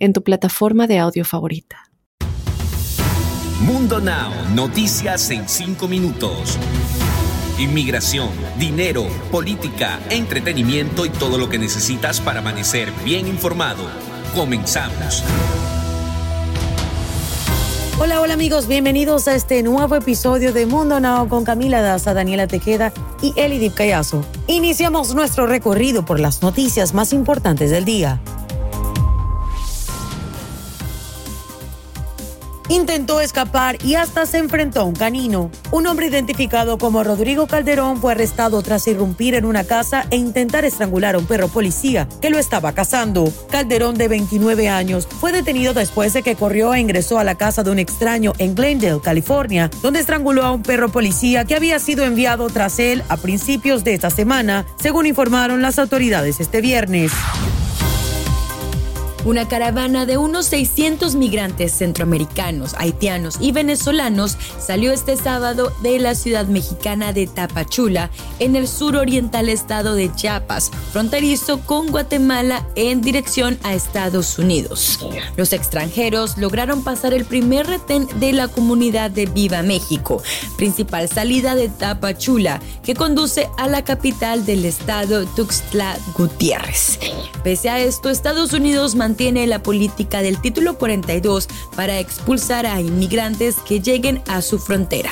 en tu plataforma de audio favorita. Mundo Now, noticias en 5 minutos. Inmigración, dinero, política, entretenimiento y todo lo que necesitas para amanecer bien informado. Comenzamos. Hola, hola amigos, bienvenidos a este nuevo episodio de Mundo Now con Camila Daza, Daniela Tejeda y Elidip Callazo. Iniciamos nuestro recorrido por las noticias más importantes del día. Intentó escapar y hasta se enfrentó a un canino. Un hombre identificado como Rodrigo Calderón fue arrestado tras irrumpir en una casa e intentar estrangular a un perro policía que lo estaba cazando. Calderón, de 29 años, fue detenido después de que corrió e ingresó a la casa de un extraño en Glendale, California, donde estranguló a un perro policía que había sido enviado tras él a principios de esta semana, según informaron las autoridades este viernes. Una caravana de unos 600 migrantes centroamericanos, haitianos y venezolanos salió este sábado de la ciudad mexicana de Tapachula, en el suroriental estado de Chiapas, fronterizo con Guatemala en dirección a Estados Unidos. Los extranjeros lograron pasar el primer retén de la comunidad de Viva México, principal salida de Tapachula, que conduce a la capital del estado Tuxtla Gutiérrez. Pese a esto, Estados Unidos mantiene la política del título 42 para expulsar a inmigrantes que lleguen a su frontera.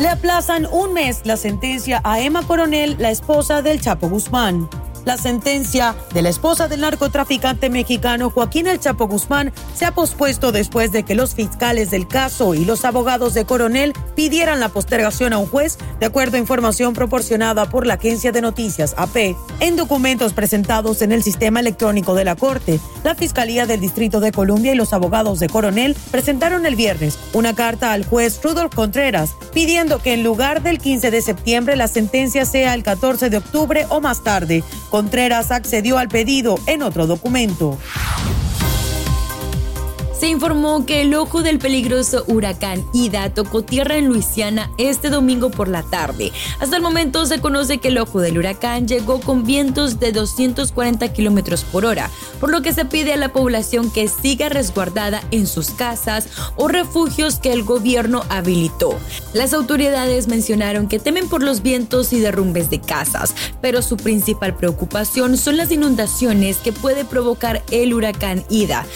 Le aplazan un mes la sentencia a Emma Coronel, la esposa del Chapo Guzmán. La sentencia de la esposa del narcotraficante mexicano Joaquín El Chapo Guzmán se ha pospuesto después de que los fiscales del caso y los abogados de Coronel pidieran la postergación a un juez, de acuerdo a información proporcionada por la agencia de noticias AP. En documentos presentados en el sistema electrónico de la Corte, la Fiscalía del Distrito de Columbia y los abogados de Coronel presentaron el viernes una carta al juez Rudolf Contreras pidiendo que en lugar del 15 de septiembre la sentencia sea el 14 de octubre o más tarde Contreras accedió al pedido en otro documento. Se informó que el ojo del peligroso huracán Ida tocó tierra en Luisiana este domingo por la tarde. Hasta el momento se conoce que el ojo del huracán llegó con vientos de 240 kilómetros por hora, por lo que se pide a la población que siga resguardada en sus casas o refugios que el gobierno habilitó. Las autoridades mencionaron que temen por los vientos y derrumbes de casas, pero su principal preocupación son las inundaciones que puede provocar el huracán Ida.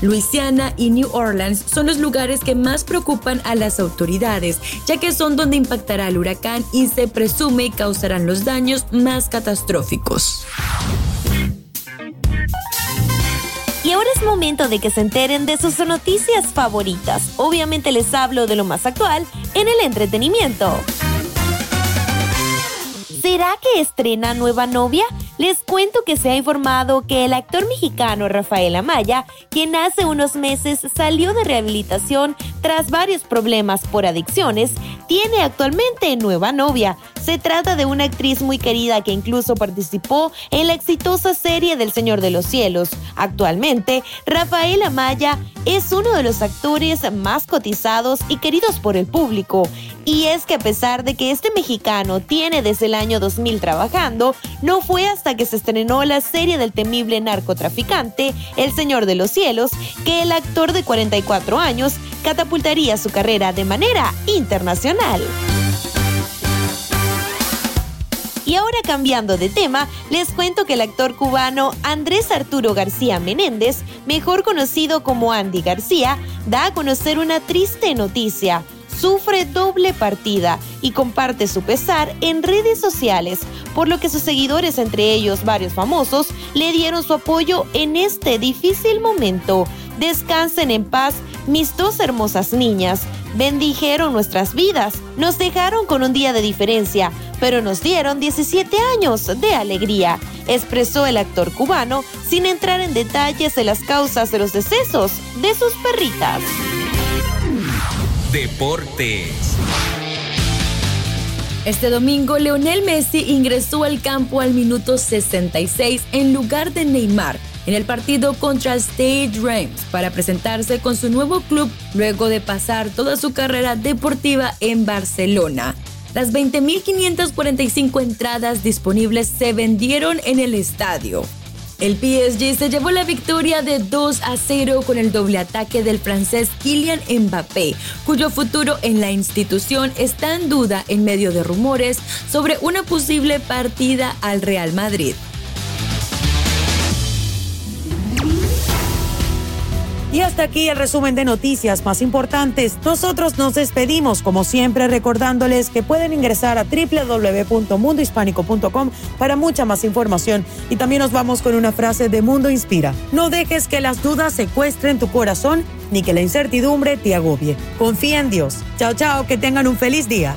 Luisiana y New Orleans son los lugares que más preocupan a las autoridades, ya que son donde impactará el huracán y se presume causarán los daños más catastróficos. Y ahora es momento de que se enteren de sus noticias favoritas. Obviamente les hablo de lo más actual en el entretenimiento. ¿Será que estrena nueva novia? Les cuento que se ha informado que el actor mexicano Rafael Amaya, quien hace unos meses salió de rehabilitación tras varios problemas por adicciones, tiene actualmente nueva novia. Se trata de una actriz muy querida que incluso participó en la exitosa serie del Señor de los Cielos. Actualmente, Rafael Amaya es uno de los actores más cotizados y queridos por el público. Y es que a pesar de que este mexicano tiene desde el año 2000 trabajando, no fue hasta que se estrenó la serie del temible narcotraficante El Señor de los Cielos que el actor de 44 años catapultaría su carrera de manera internacional. Y ahora cambiando de tema, les cuento que el actor cubano Andrés Arturo García Menéndez, mejor conocido como Andy García, da a conocer una triste noticia sufre doble partida y comparte su pesar en redes sociales, por lo que sus seguidores, entre ellos varios famosos, le dieron su apoyo en este difícil momento. Descansen en paz mis dos hermosas niñas. Bendijeron nuestras vidas, nos dejaron con un día de diferencia, pero nos dieron 17 años de alegría, expresó el actor cubano sin entrar en detalles de las causas de los decesos de sus perritas. Deportes. Este domingo, Leonel Messi ingresó al campo al minuto 66 en lugar de Neymar en el partido contra State Rams para presentarse con su nuevo club luego de pasar toda su carrera deportiva en Barcelona. Las 20.545 entradas disponibles se vendieron en el estadio. El PSG se llevó la victoria de 2 a 0 con el doble ataque del francés Kylian Mbappé, cuyo futuro en la institución está en duda en medio de rumores sobre una posible partida al Real Madrid. Y hasta aquí el resumen de noticias más importantes. Nosotros nos despedimos, como siempre, recordándoles que pueden ingresar a www.mundohispánico.com para mucha más información. Y también nos vamos con una frase de Mundo Inspira. No dejes que las dudas secuestren tu corazón ni que la incertidumbre te agobie. Confía en Dios. Chao, chao, que tengan un feliz día.